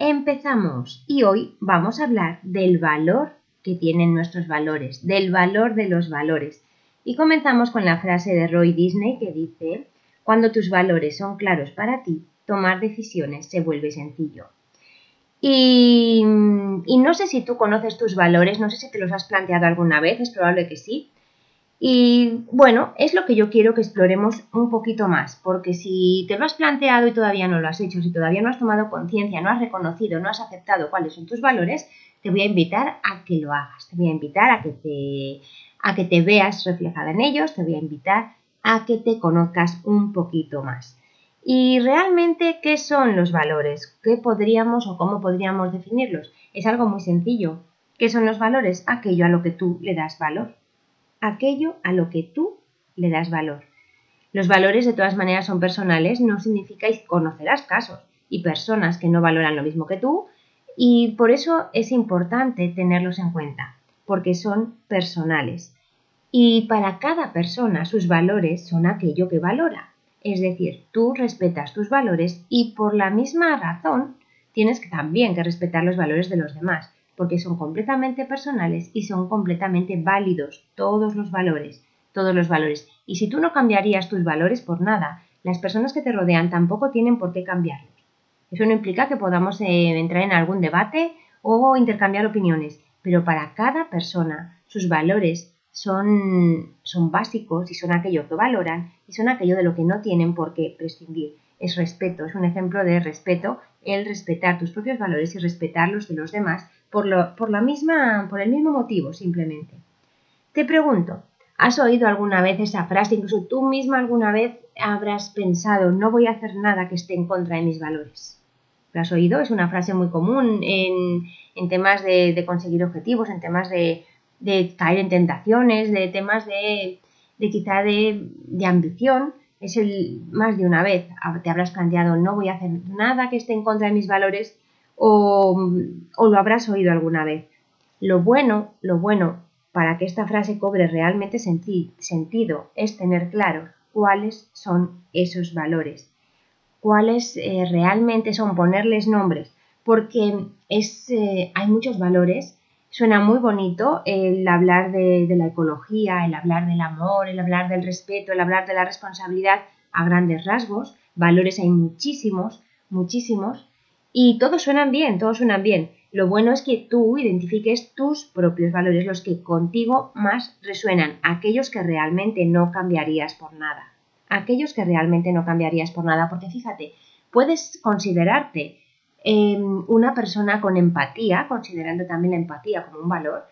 Empezamos y hoy vamos a hablar del valor que tienen nuestros valores, del valor de los valores. Y comenzamos con la frase de Roy Disney que dice, cuando tus valores son claros para ti, tomar decisiones se vuelve sencillo. Y, y, no sé si tú conoces tus valores, no sé si te los has planteado alguna vez, es probable que sí. Y bueno, es lo que yo quiero que exploremos un poquito más, porque si te lo has planteado y todavía no lo has hecho, si todavía no has tomado conciencia, no has reconocido, no has aceptado cuáles son tus valores, te voy a invitar a que lo hagas, te voy a invitar a que te, a que te veas reflejada en ellos, te voy a invitar a que te conozcas un poquito más. Y realmente, ¿qué son los valores? ¿Qué podríamos o cómo podríamos definirlos? Es algo muy sencillo. ¿Qué son los valores? Aquello a lo que tú le das valor aquello a lo que tú le das valor. Los valores de todas maneras son personales, no significa conocerás casos y personas que no valoran lo mismo que tú y por eso es importante tenerlos en cuenta, porque son personales. Y para cada persona sus valores son aquello que valora. Es decir, tú respetas tus valores y por la misma razón tienes también que respetar los valores de los demás porque son completamente personales y son completamente válidos todos los valores, todos los valores. Y si tú no cambiarías tus valores por nada, las personas que te rodean tampoco tienen por qué cambiarlos. Eso no implica que podamos eh, entrar en algún debate o intercambiar opiniones, pero para cada persona sus valores son, son básicos y son aquello que valoran y son aquello de lo que no tienen por qué prescindir. Es respeto, es un ejemplo de respeto, el respetar tus propios valores y respetar los de los demás por, la misma, por el mismo motivo, simplemente. Te pregunto, ¿has oído alguna vez esa frase? Incluso tú misma alguna vez habrás pensado, no voy a hacer nada que esté en contra de mis valores. ¿Lo has oído? Es una frase muy común en, temas de, conseguir objetivos, en temas de, caer en tentaciones, de temas de, de quizá de, ambición. Es el más de una vez te habrás planteado, no voy a hacer nada que esté en contra de mis valores o, lo habrás oído alguna vez. Lo bueno, lo bueno para que esta frase cobre realmente sentido es tener claro cuáles son esos valores, cuáles eh, realmente son ponerles nombres, porque es, eh, hay muchos valores. Suena muy bonito el hablar de, de la ecología, el hablar del amor, el hablar del respeto, el hablar de la responsabilidad a grandes rasgos. Valores hay muchísimos, muchísimos, y todos suenan bien, todos suenan bien. Lo bueno es que tú identifiques tus propios valores, los que contigo más resuenan, aquellos que realmente no cambiarías por nada. Aquellos que realmente no cambiarías por nada, porque fíjate, puedes considerarte em, una persona con empatía, considerando también la empatía como un valor,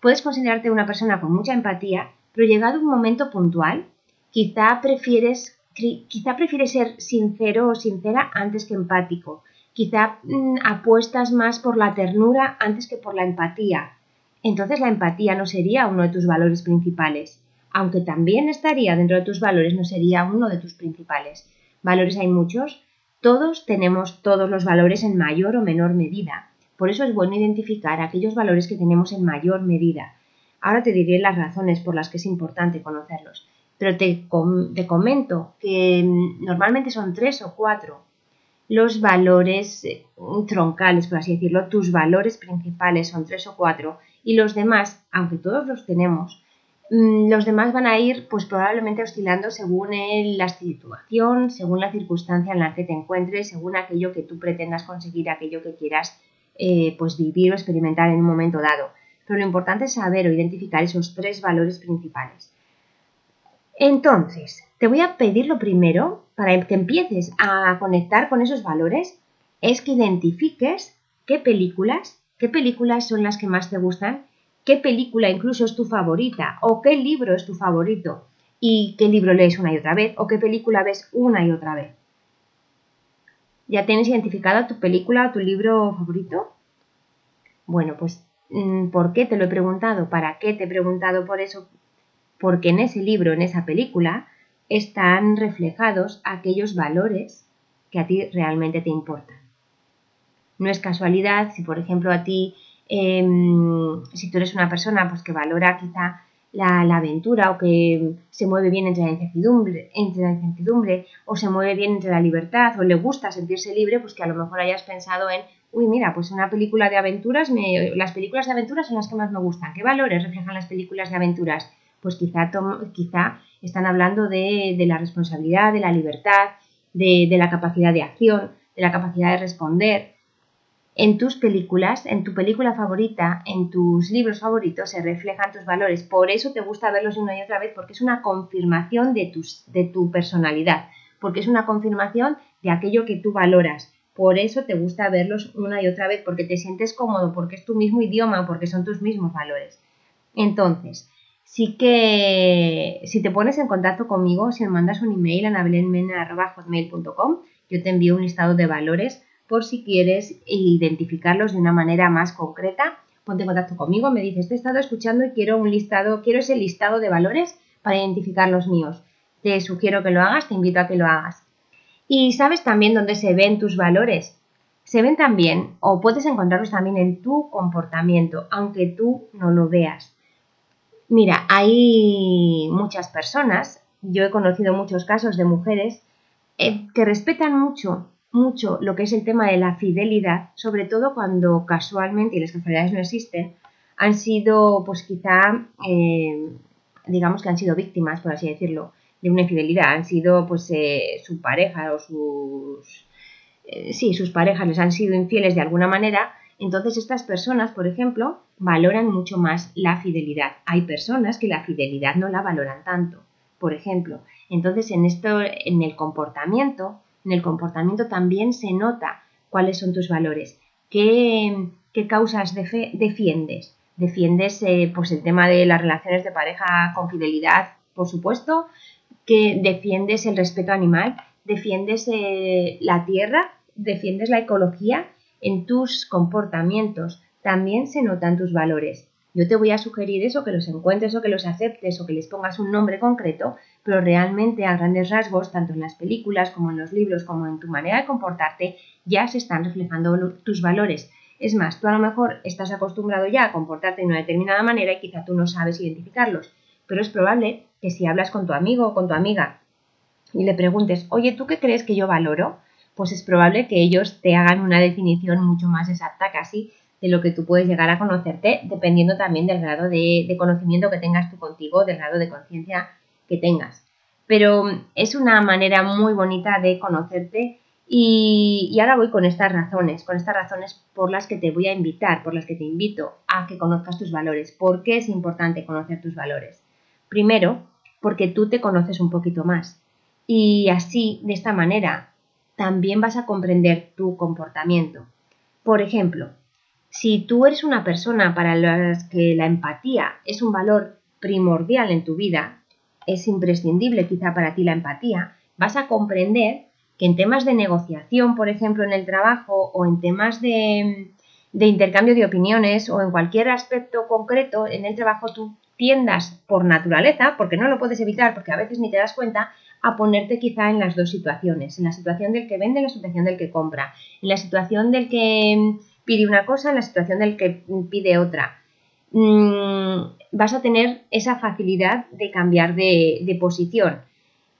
puedes considerarte una persona con mucha empatía, pero llegado un momento puntual, quizá prefieres, quizá prefieres ser sincero o sincera antes que empático Quizá mm, apuestas más por la ternura antes que por la empatía. Entonces la empatía no sería uno de tus valores principales. Aunque también estaría dentro de tus valores, no sería uno de tus principales. Valores hay muchos. Todos tenemos todos los valores en mayor o menor medida. Por eso es bueno identificar aquellos valores que tenemos en mayor medida. Ahora te diré las razones por las que es importante conocerlos. Pero te, te comento que mm, normalmente son tres o cuatro los valores eh, troncales, por así decirlo, tus valores principales son tres o cuatro y los demás, aunque todos los tenemos, mm, los demás van a ir pues probablemente oscilando según la situación, según la circunstancia en la que te encuentres, según aquello que tú pretendas conseguir, aquello que quieras eh, pues vivir o experimentar en un momento dado. Pero lo importante es saber o identificar esos tres valores principales. Entonces, te voy a pedir lo primero, para que empieces a conectar con esos valores, es que identifiques qué películas, qué películas son las que más te gustan, qué película incluso es tu favorita o qué libro es tu favorito y qué libro lees una y otra vez o qué película ves una y otra vez. ¿Ya tienes identificado tu película o tu libro favorito? Bueno, pues mm, ¿por qué te lo he preguntado? ¿Para qué te he preguntado por eso? Porque en ese libro, en esa película, están reflejados aquellos valores que a ti realmente te importan. No es casualidad si, por ejemplo, a ti, em, si tú eres una persona pues, que valora quizá la, aventura o que se mueve bien entre la, incertidumbre, entre la incertidumbre o se mueve bien entre la libertad o le gusta sentirse libre, pues que a lo mejor hayas pensado en, uy, mira, pues una película de aventuras, me, las películas de aventuras son las que más me gustan. ¿Qué valores reflejan las películas de aventuras? Pues quizá, quizá están hablando de, de, la responsabilidad, de la libertad, de, de la capacidad de acción, de la capacidad de responder, en tus películas, en tu película favorita, en tus libros favoritos se reflejan tus valores. Por eso te gusta verlos una y otra vez, porque es una confirmación de, tus, de tu personalidad, porque es una confirmación de aquello que tú valoras. Por eso te gusta verlos una y otra vez, porque te sientes cómodo, porque es tu mismo idioma, porque son tus mismos valores. Entonces, sí que si te pones en contacto conmigo, si me mandas un email a nabelenmena.com, yo te envío un listado de valores por si quieres identificarlos de una manera más concreta. Ponte en contacto conmigo, me dices, te he estado escuchando y quiero un listado, quiero ese listado de valores para identificar los míos. Te sugiero que lo hagas, te invito a que lo hagas. Y sabes también dónde se ven tus valores. Se ven también, o puedes encontrarlos también en tu comportamiento, aunque tú no lo veas. Mira, hay muchas personas, yo he conocido muchos casos de mujeres eh, que respetan mucho mucho lo que es el tema de la fidelidad, sobre todo cuando casualmente, y las casualidades no existen, han sido, pues quizá, eh, digamos que han sido víctimas, por así decirlo, de una infidelidad. Han sido, pues, eh, su pareja o sus... Eh, sí, sus parejas les han sido infieles de alguna manera. Entonces estas personas, por ejemplo, valoran mucho más la fidelidad. Hay personas que la fidelidad no la valoran tanto, por ejemplo. Entonces en esto, en el comportamiento, en el comportamiento también se nota cuáles son tus valores, qué, causas defiendes. Defiendes eh, pues el tema de las relaciones de pareja con fidelidad, por supuesto, que defiendes el respeto animal, defiendes eh, la tierra, defiendes la ecología en tus comportamientos. También se notan tus valores. Yo te voy a sugerir eso, que los encuentres o que los aceptes o que les pongas un nombre concreto, pero realmente a grandes rasgos, tanto en las películas como en los libros, como en tu manera de comportarte, ya se están reflejando tus valores. Es más, tú a lo mejor estás acostumbrado ya a comportarte de una determinada manera y quizá tú no sabes identificarlos, pero es probable que si hablas con tu amigo o con tu amiga y le preguntes, oye, ¿tú qué crees que yo valoro? Pues es probable que ellos te hagan una definición mucho más exacta casi de lo que tú puedes llegar a conocerte, dependiendo también del grado de, conocimiento que tengas tú contigo, del grado de conciencia que tengas. Pero es una manera muy bonita de conocerte y, ahora voy con estas razones, con estas razones por las que te voy a invitar, por las que te invito a que conozcas tus valores. ¿Por qué es importante conocer tus valores? Primero, porque tú te conoces un poquito más y así, de esta manera, también vas a comprender tu comportamiento. Por ejemplo, si tú eres una persona para la que la empatía es un valor primordial en tu vida, es imprescindible quizá para ti la empatía, vas a comprender que en temas de negociación, por ejemplo, en el trabajo o en temas de, de intercambio de opiniones o en cualquier aspecto concreto en el trabajo, tú tiendas por naturaleza, porque no lo puedes evitar, porque a veces ni te das cuenta, a ponerte quizá en las dos situaciones, en la situación del que vende en la situación del que compra, en la situación del que pide una cosa en la situación del que pide otra. Mm, vas a tener esa facilidad de cambiar de, posición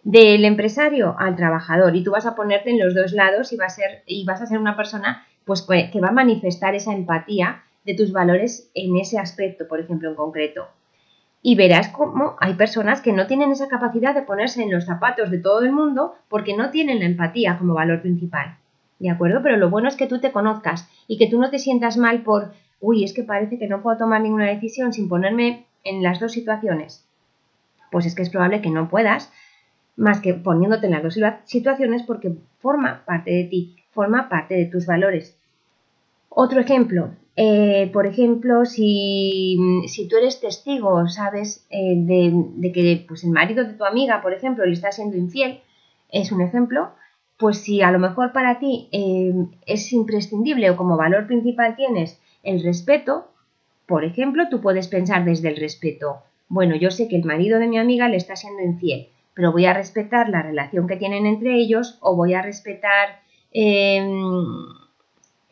del empresario al trabajador y tú vas a ponerte en los dos lados y, a ser, y vas a ser una persona pues, que va a manifestar esa empatía de tus valores en ese aspecto, por ejemplo, en concreto. Y verás cómo hay personas que no tienen esa capacidad de ponerse en los zapatos de todo el mundo porque no tienen la empatía como valor principal. ¿de acuerdo? Pero lo bueno es que tú te conozcas y que tú no te sientas mal por, uy, es que parece que no puedo tomar ninguna decisión sin ponerme en las dos situaciones. Pues es que es probable que no puedas, más que poniéndote en las dos situaciones porque forma parte de ti, forma parte de tus valores. Otro ejemplo, eh, por ejemplo, si, tú eres testigo, sabes, eh, de, de, que pues, el marido de tu amiga, por ejemplo, le está siendo infiel, es un ejemplo, pues si a lo mejor para ti eh, es imprescindible o como valor principal tienes El respeto, por ejemplo, tú puedes pensar desde el respeto, bueno, yo sé que el marido de mi amiga le está siendo infiel, pero voy a respetar la relación que tienen entre ellos o voy a respetar em,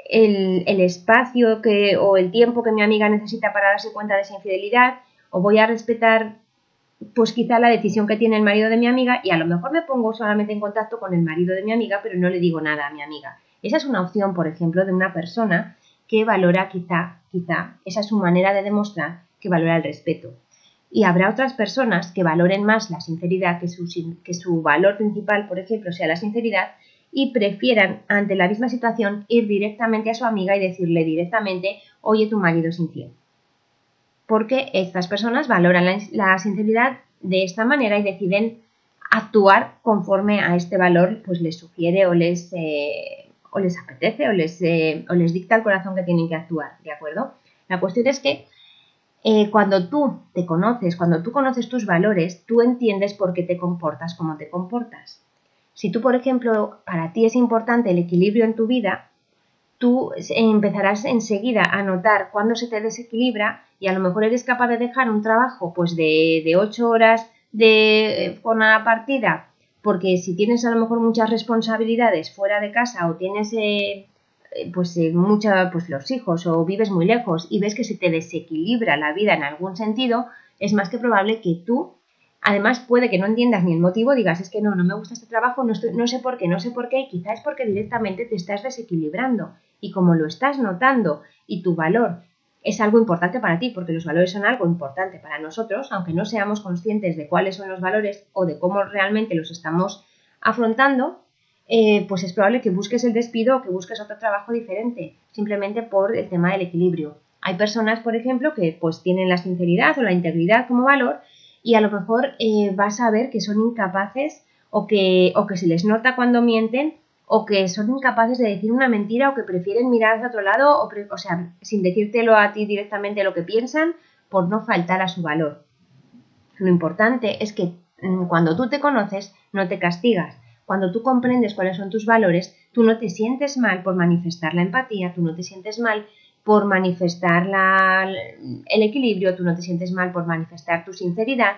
el, el, espacio que, o el tiempo que mi amiga necesita para darse cuenta de esa infidelidad o voy a respetar pues quizá la decisión que tiene el marido de mi amiga y a lo mejor me pongo solamente en contacto con el marido de mi amiga, pero no le digo nada a mi amiga. Esa es una opción, por ejemplo, de una persona que valora quizá, quizá, esa es su manera de demostrar que valora el respeto. Y habrá otras personas que valoren más la sinceridad, que su, que su valor principal, por ejemplo, sea la sinceridad, y prefieran, ante la misma situación, ir directamente a su amiga y decirle directamente, oye, tu marido es infiel porque estas personas valoran la, sinceridad de esta manera y deciden actuar conforme a este valor pues les sugiere o les, eh, o les apetece o les, eh, o les dicta el corazón que tienen que actuar, ¿de acuerdo? La cuestión es que eh, cuando tú te conoces, cuando tú conoces tus valores, tú entiendes por qué te comportas como te comportas. Si tú, por ejemplo, para ti es importante el equilibrio en tu vida, tú empezarás enseguida a notar cuándo se te desequilibra y a lo mejor eres capaz de dejar un trabajo pues de, de 8 horas de una partida porque si tienes a lo mejor muchas responsabilidades fuera de casa o tienes eh, eh, pues eh, mucha, pues los hijos o vives muy lejos y ves que se te desequilibra la vida en algún sentido, es más que probable que tú, además puede que no entiendas ni el motivo, digas es que no, no me gusta este trabajo, no, no sé por qué, no sé por qué, y quizás es porque directamente te estás desequilibrando y como lo estás notando y tu valor es algo importante para ti, porque los valores son algo importante para nosotros, aunque no seamos conscientes de cuáles son los valores o de cómo realmente los estamos afrontando, eh, pues es probable que busques el despido o que busques otro trabajo diferente, simplemente por el tema del equilibrio. Hay personas, por ejemplo, que pues tienen la sinceridad o la integridad como valor y a lo mejor eh, vas a ver que son incapaces o que, o que se les nota cuando mienten o que son incapaces de decir una mentira o que prefieren mirar hacia otro lado o, o sea, sin decírtelo a ti directamente lo que piensan por no faltar a su valor. Lo importante es que mm, cuando tú te conoces no te castigas. Cuando tú comprendes cuáles son tus valores, tú no te sientes mal por manifestar la empatía, tú no te sientes mal por manifestar el equilibrio, tú no te sientes mal por manifestar tu sinceridad,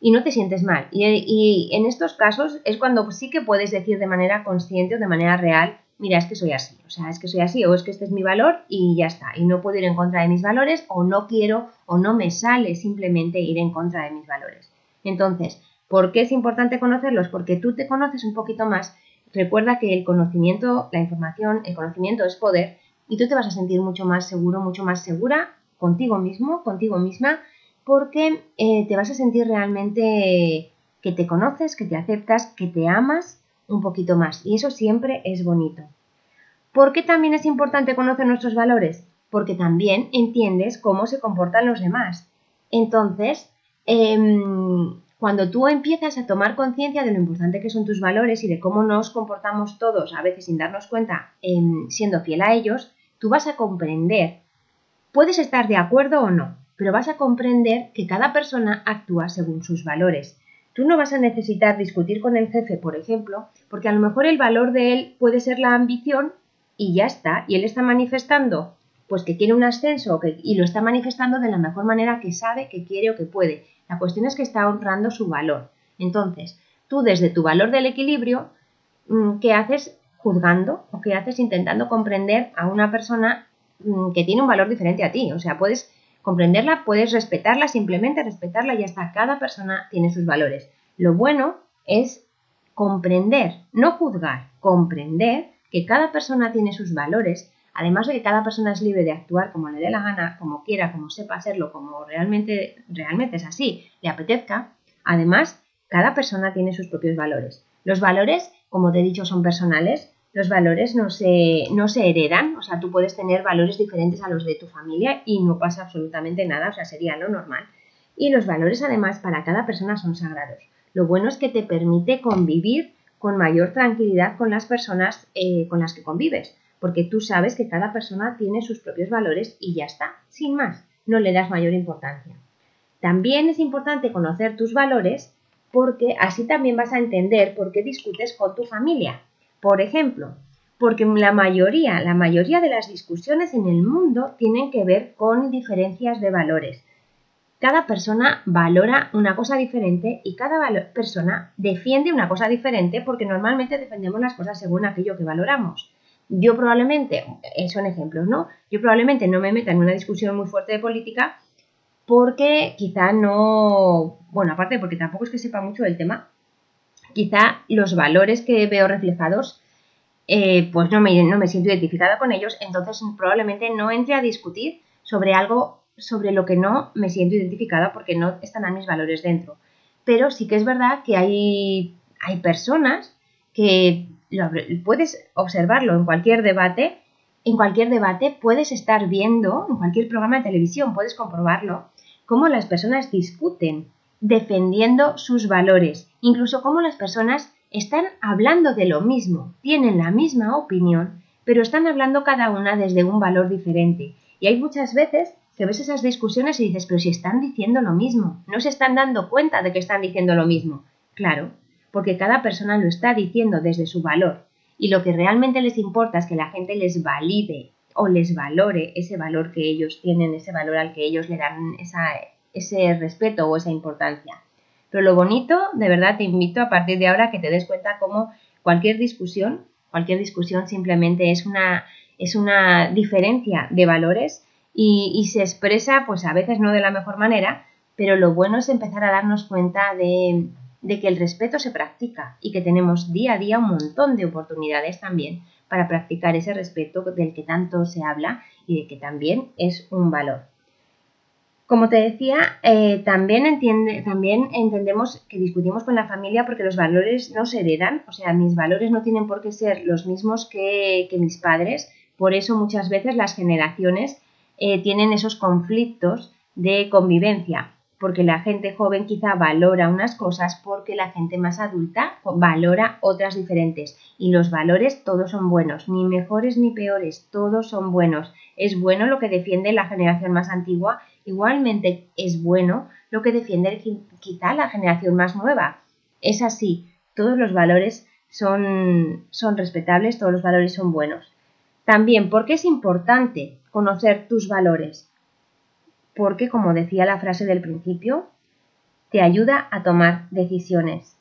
y no te sientes mal. Y, en estos casos es cuando sí que puedes decir de manera consciente o de manera real, mira, es que soy así, o sea, es que soy así, o es que este es mi valor y ya está, y no puedo ir en contra de mis valores, o no quiero, o no me sale simplemente ir en contra de mis valores. Entonces, ¿por qué es importante conocerlos? Porque tú te conoces un poquito más. Recuerda que el conocimiento, la información, el conocimiento es poder y tú te vas a sentir mucho más seguro, mucho más segura contigo mismo, contigo misma porque eh, te vas a sentir realmente que te conoces, que te aceptas, que te amas un poquito más. Y eso siempre es bonito. ¿Por qué también es importante conocer nuestros valores? Porque también entiendes cómo se comportan los demás. Entonces, em, cuando tú empiezas a tomar conciencia de lo importante que son tus valores y de cómo nos comportamos todos, a veces sin darnos cuenta, em, siendo fiel a ellos, tú vas a comprender. Puedes estar de acuerdo o no, pero vas a comprender que cada persona actúa según sus valores. Tú no vas a necesitar discutir con el jefe, por ejemplo, porque a lo mejor el valor de él puede ser la ambición y ya está, y él está manifestando pues que quiere un ascenso y lo está manifestando de la mejor manera que sabe, que quiere o que puede. La cuestión es que está honrando su valor. Entonces, tú desde tu valor del equilibrio, mm, ¿qué haces juzgando o qué haces intentando comprender a una persona mm, que tiene un valor diferente a ti? O sea, puedes comprenderla, puedes respetarla, simplemente respetarla y hasta cada persona tiene sus valores. Lo bueno es comprender, no juzgar, comprender que cada persona tiene sus valores, además de que cada persona es libre de actuar como le dé la gana, como quiera, como sepa hacerlo, como realmente, realmente es así, le apetezca. Además, cada persona tiene sus propios valores. Los valores, como te he dicho, son personales, los valores no se, no se heredan, o sea, tú puedes tener valores diferentes a los de tu familia y no pasa absolutamente nada, o sea, sería lo normal. Y los valores además para cada persona son sagrados. Lo bueno es que te permite convivir con mayor tranquilidad con las personas eh, con las que convives, porque tú sabes que cada persona tiene sus propios valores y ya está, sin más, no le das mayor importancia. También es importante conocer tus valores porque así también vas a entender por qué discutes con tu familia, por ejemplo, porque la mayoría, la mayoría de las discusiones en el mundo tienen que ver con diferencias de valores. Cada persona valora una cosa diferente y cada persona defiende una cosa diferente porque normalmente defendemos las cosas según aquello que valoramos. Yo probablemente, eh, son ejemplos, ¿no? Yo probablemente no me meta en una discusión muy fuerte de política porque quizá no, bueno, aparte porque tampoco es que sepa mucho del tema, quizá los valores que veo reflejados eh, pues no me, no me siento identificada con ellos, entonces probablemente no entre a discutir sobre algo sobre lo que no me siento identificada porque no están a mis valores dentro. Pero sí que es verdad que hay, hay personas que puedes observarlo en cualquier debate, en cualquier debate puedes estar viendo, en cualquier programa de televisión puedes comprobarlo, cómo las personas discuten defendiendo sus valores, incluso cómo las personas están hablando de lo mismo, tienen la misma opinión, pero están hablando cada una desde un valor diferente. Y hay muchas veces que ves esas discusiones y dices, pero si están diciendo lo mismo, no se están dando cuenta de que están diciendo lo mismo. Claro, porque cada persona lo está diciendo desde su valor. Y lo que realmente les importa es que la gente les valide o les valore ese valor que ellos tienen, ese valor al que ellos le dan ese respeto o esa importancia. Pero lo bonito, de verdad te invito a partir de ahora que te des cuenta cómo cualquier discusión, cualquier discusión simplemente es una, es una diferencia de valores y, y, se expresa, pues a veces no de la mejor manera, pero lo bueno es empezar a darnos cuenta de, de que el respeto se practica y que tenemos día a día un montón de oportunidades también para practicar ese respeto del que tanto se habla y de que también es un valor. Como te decía, eh, también, entiende, también entendemos que discutimos con la familia porque los valores no se heredan, o sea, mis valores no tienen por qué ser los mismos que, mis padres, por eso muchas veces las generaciones eh, tienen esos conflictos de convivencia, porque la gente joven quizá valora unas cosas porque la gente más adulta valora otras diferentes y los valores todos son buenos, ni mejores ni peores, todos son buenos. Es bueno lo que defiende la generación más antigua Igualmente es bueno lo que defiende quizá la generación más nueva. Es así, todos los valores son, son respetables, todos los valores son buenos. También, ¿por qué es importante conocer tus valores? Porque, como decía la frase del principio, te ayuda a tomar decisiones.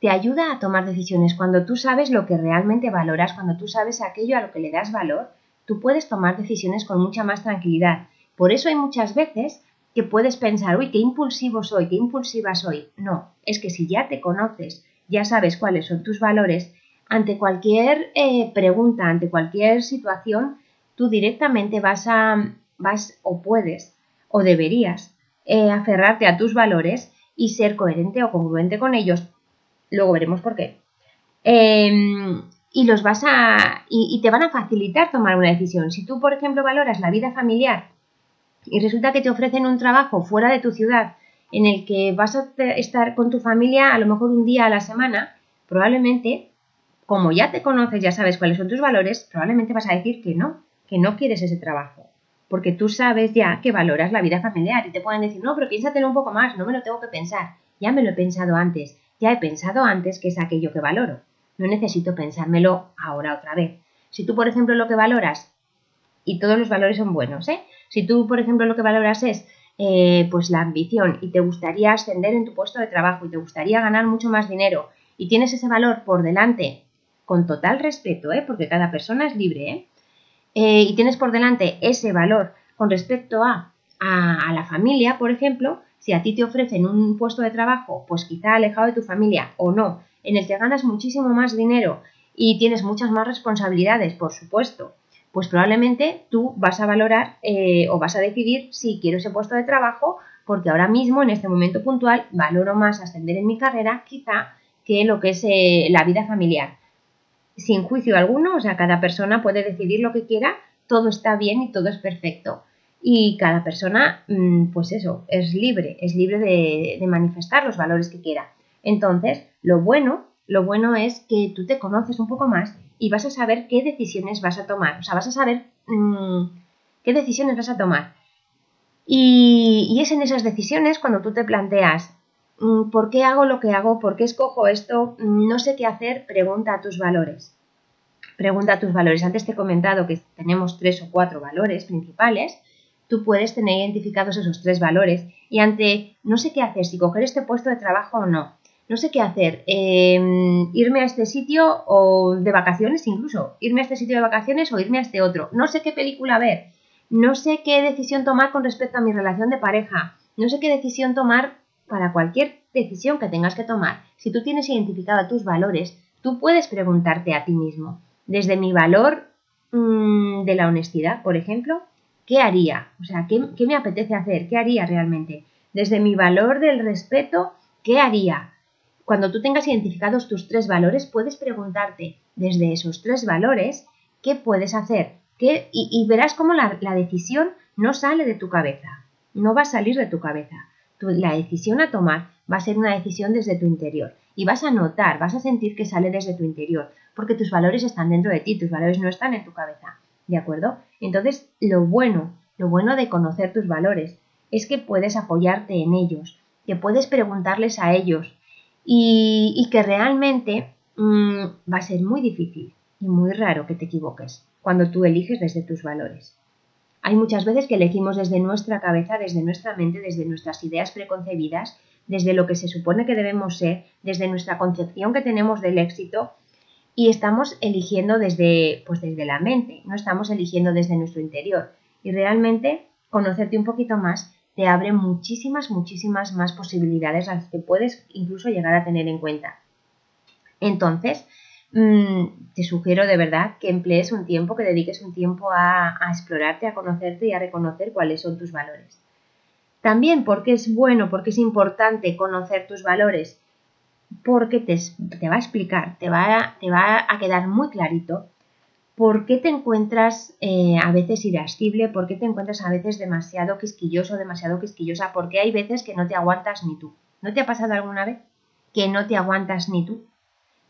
Te ayuda a tomar decisiones. Cuando tú sabes lo que realmente valoras, cuando tú sabes aquello a lo que le das valor, tú puedes tomar decisiones con mucha más tranquilidad por eso hay muchas veces que puedes pensar, uy, qué impulsivo soy, qué impulsiva soy. No, es que si ya te conoces, ya sabes cuáles son tus valores, ante cualquier eh, pregunta, ante cualquier situación, tú directamente vas a, vas o puedes o deberías eh, aferrarte a tus valores y ser coherente o congruente con ellos. Luego veremos por qué. Em, y los vas a. y te van a facilitar tomar una decisión. Si tú, por ejemplo, valoras la vida familiar y resulta que te ofrecen un trabajo fuera de tu ciudad en el que vas a estar con tu familia a lo mejor un día a la semana, probablemente, como ya te conoces, ya sabes cuáles son tus valores, probablemente vas a decir que no, que no quieres ese trabajo. Porque tú sabes ya que valoras la vida familiar y te pueden decir, no, pero piénsatelo un poco más, no me lo tengo que pensar. Ya me lo he pensado antes, ya he pensado antes que es aquello que valoro. No necesito pensármelo ahora otra vez. Si tú, por ejemplo, lo que valoras, y todos los valores son buenos, ¿eh? Si tú, por ejemplo, lo que valoras es eh, pues la ambición y te gustaría ascender en tu puesto de trabajo y te gustaría ganar mucho más dinero y tienes ese valor por delante, con total respeto, ¿eh? porque cada persona es libre, ¿eh? ¿Eh? y tienes por delante ese valor con respecto a, a, la familia, por ejemplo, si a ti te ofrecen un puesto de trabajo, pues quizá alejado de tu familia o no, en el que ganas muchísimo más dinero y tienes muchas más responsabilidades, por supuesto, pues probablemente tú vas a valorar eh, o vas a decidir si quiero ese puesto de trabajo porque ahora mismo, en este momento puntual, valoro más ascender en mi carrera quizá que lo que es eh, la vida familiar. Sin juicio alguno, o sea, cada persona puede decidir lo que quiera, todo está bien y todo es perfecto. Y cada persona, mm, pues eso, es libre, es libre de, manifestar los valores que quiera. Entonces, lo bueno, lo bueno es que tú te conoces un poco más y vas a saber qué decisiones vas a tomar. O sea, vas a saber mm, qué decisiones vas a tomar. Y, es en esas decisiones cuando tú te planteas, ¿por qué hago lo que hago? ¿Por qué escojo esto? Mm, no sé qué hacer, pregunta a tus valores. Pregunta tus valores. Antes te he comentado que tenemos tres o cuatro valores principales. Tú puedes tener identificados esos tres valores y ante no sé qué hacer, si coger este puesto de trabajo o no, no sé qué hacer, em, irme a este sitio o de vacaciones incluso, irme a este sitio de vacaciones o irme a este otro, no sé qué película ver, no sé qué decisión tomar con respecto a mi relación de pareja, no sé qué decisión tomar para cualquier decisión que tengas que tomar. Si tú tienes identificado tus valores, tú puedes preguntarte a ti mismo, desde mi valor mm, de la honestidad, por ejemplo, ¿qué haría? O sea, ¿qué, ¿qué me apetece hacer? ¿Qué haría realmente? Desde mi valor del respeto, ¿qué haría? Cuando tú tengas identificados tus tres valores, puedes preguntarte desde esos tres valores qué puedes hacer ¿Qué? Y, verás cómo la, decisión no sale de tu cabeza, no va a salir de tu cabeza. La decisión a tomar va a ser una decisión desde tu interior y vas a notar, vas a sentir que sale desde tu interior, porque tus valores están dentro de ti, tus valores no están en tu cabeza, ¿de acuerdo? Entonces, lo bueno, lo bueno de conocer tus valores es que puedes apoyarte en ellos, que puedes preguntarles a ellos y, que realmente mm, va a ser muy difícil y muy raro que te equivoques cuando tú eliges desde tus valores. Hay muchas veces que elegimos desde nuestra cabeza, desde nuestra mente, desde nuestras ideas preconcebidas, desde lo que se supone que debemos ser, desde nuestra concepción que tenemos del éxito y estamos eligiendo desde, pues desde la mente, no estamos eligiendo desde nuestro interior. Y realmente conocerte un poquito más te abre muchísimas, muchísimas más posibilidades a las que puedes incluso llegar a tener en cuenta. Entonces, mm, te sugiero de verdad que emplees un tiempo, que dediques un tiempo a, explorarte, a conocerte y a reconocer cuáles son tus valores. También porque es bueno, porque es importante conocer tus valores, porque te, va a explicar, te va te va a quedar muy clarito ¿Por qué te encuentras eh, a veces irascible? ¿Por qué te encuentras a veces demasiado quisquilloso, demasiado quisquillosa? Porque hay veces que no te aguantas ni tú. ¿No te ha pasado alguna vez que no te aguantas ni tú?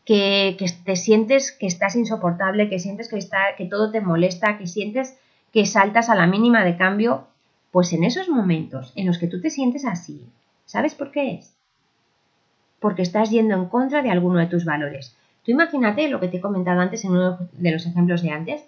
Que, te sientes que estás insoportable, que sientes que, está, que todo te molesta, que sientes que saltas a la mínima de cambio. Pues en esos momentos en los que tú te sientes así, ¿sabes por qué es? Porque estás yendo en contra de alguno de tus valores Tú imagínate lo que te he comentado antes en uno de los ejemplos de antes,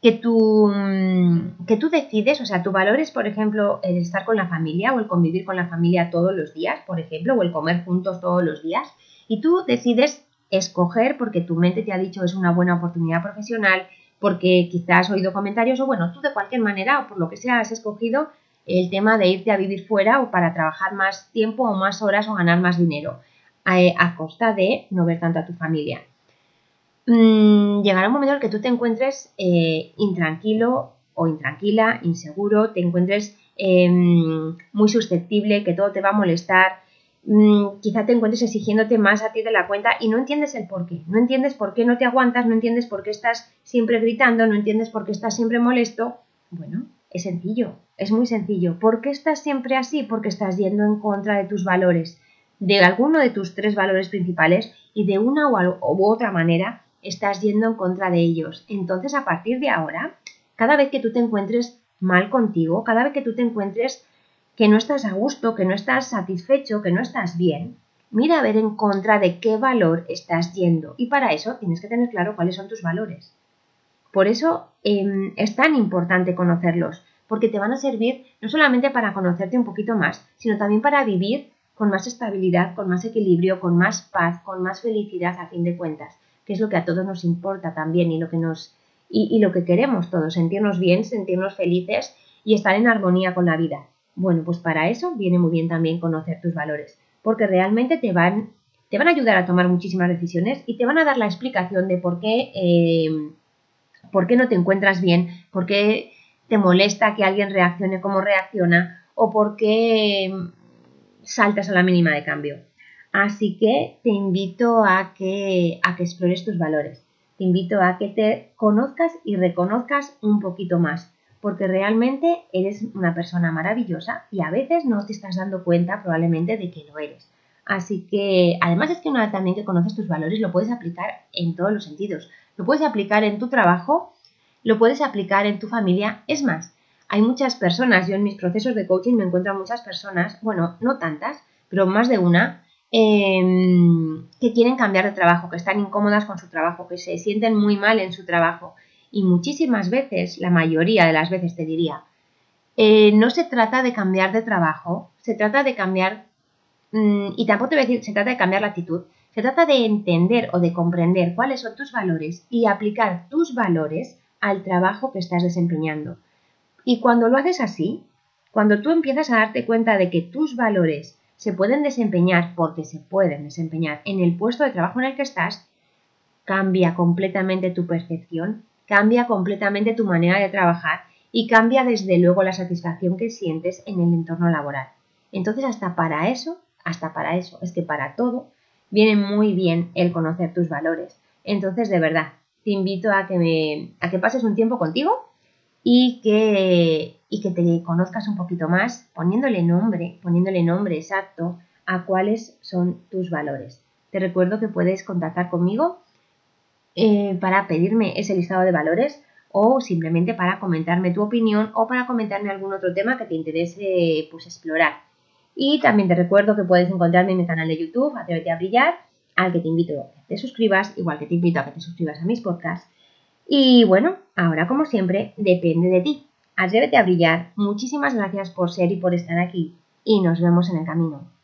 que tú, mm, que tú decides, o sea, tu valor es, por ejemplo, el estar con la familia o el convivir con la familia todos los días, por ejemplo, o el comer juntos todos los días, y tú decides escoger porque tu mente te ha dicho es una buena oportunidad profesional, porque quizás has oído comentarios o bueno, tú de cualquier manera o por lo que sea has escogido el tema de irte a vivir fuera o para trabajar más tiempo o más horas o ganar más dinero a, costa de no ver tanto a tu familia. Mm, llegará un momento en el que tú te encuentres eh, intranquilo o intranquila, inseguro, te encuentres em, muy susceptible, que todo te va a molestar, mm, quizá te encuentres exigiéndote más a ti de la cuenta y no entiendes el por qué, no entiendes por qué no te aguantas, no entiendes por qué estás siempre gritando, no entiendes por qué estás siempre molesto. Bueno, es sencillo, es muy sencillo. ¿Por qué estás siempre así? Porque estás yendo en contra de tus valores de alguno de tus tres valores principales y de una u otra manera estás yendo en contra de ellos. Entonces, a partir de ahora, cada vez que tú te encuentres mal contigo, cada vez que tú te encuentres que no estás a gusto, que no estás satisfecho, que no estás bien, mira a ver en contra de qué valor estás yendo. Y para eso tienes que tener claro cuáles son tus valores. Por eso em, es tan importante conocerlos, porque te van a servir no solamente para conocerte un poquito más, sino también para vivir con más estabilidad, con más equilibrio, con más paz, con más felicidad a fin de cuentas, que es lo que a todos nos importa también y lo que nos y, lo que queremos todos, sentirnos bien, sentirnos felices y estar en armonía con la vida. Bueno, pues para eso viene muy bien también conocer tus valores, porque realmente te van, te van a ayudar a tomar muchísimas decisiones y te van a dar la explicación de por qué, eh, por qué no te encuentras bien, por qué te molesta que alguien reaccione como reacciona o por qué saltas a la mínima de cambio. Así que te invito a que, a que explores tus valores. Te invito a que te conozcas y reconozcas un poquito más, porque realmente eres una persona maravillosa y a veces no te estás dando cuenta probablemente de que lo eres. Así que además es que una vez también que conoces tus valores lo puedes aplicar en todos los sentidos. Lo puedes aplicar en tu trabajo, lo puedes aplicar en tu familia. Es más, hay muchas personas, yo en mis procesos de coaching me encuentro a muchas personas, bueno, no tantas, pero más de una, em, que quieren cambiar de trabajo, que están incómodas con su trabajo, que se sienten muy mal en su trabajo. Y muchísimas veces, la mayoría de las veces te diría, eh, no se trata de cambiar de trabajo, se trata de cambiar, mm, y tampoco te voy a decir, se trata de cambiar la actitud, se trata de entender o de comprender cuáles son tus valores y aplicar tus valores al trabajo que estás desempeñando. Y cuando lo haces así, cuando tú empiezas a darte cuenta de que tus valores se pueden desempeñar porque se pueden desempeñar en el puesto de trabajo en el que estás, cambia completamente tu percepción, cambia completamente tu manera de trabajar y cambia desde luego la satisfacción que sientes en el entorno laboral. Entonces hasta para eso, hasta para eso, es que para todo viene muy bien el conocer tus valores. Entonces de verdad, te invito a que, me, a que pases un tiempo contigo y que, y que te conozcas un poquito más poniéndole nombre, poniéndole nombre exacto a cuáles son tus valores. Te recuerdo que puedes contactar conmigo eh, para pedirme ese listado de valores o simplemente para comentarme tu opinión o para comentarme algún otro tema que te interese pues, explorar. Y también te recuerdo que puedes encontrarme en mi canal de YouTube, Atrévete a Brillar, al que te invito a que te suscribas, igual que te invito a que te suscribas a mis podcasts. Y bueno, ahora como siempre, depende de ti. Atrévete a brillar. Muchísimas gracias por ser y por estar aquí. Y nos vemos en el camino.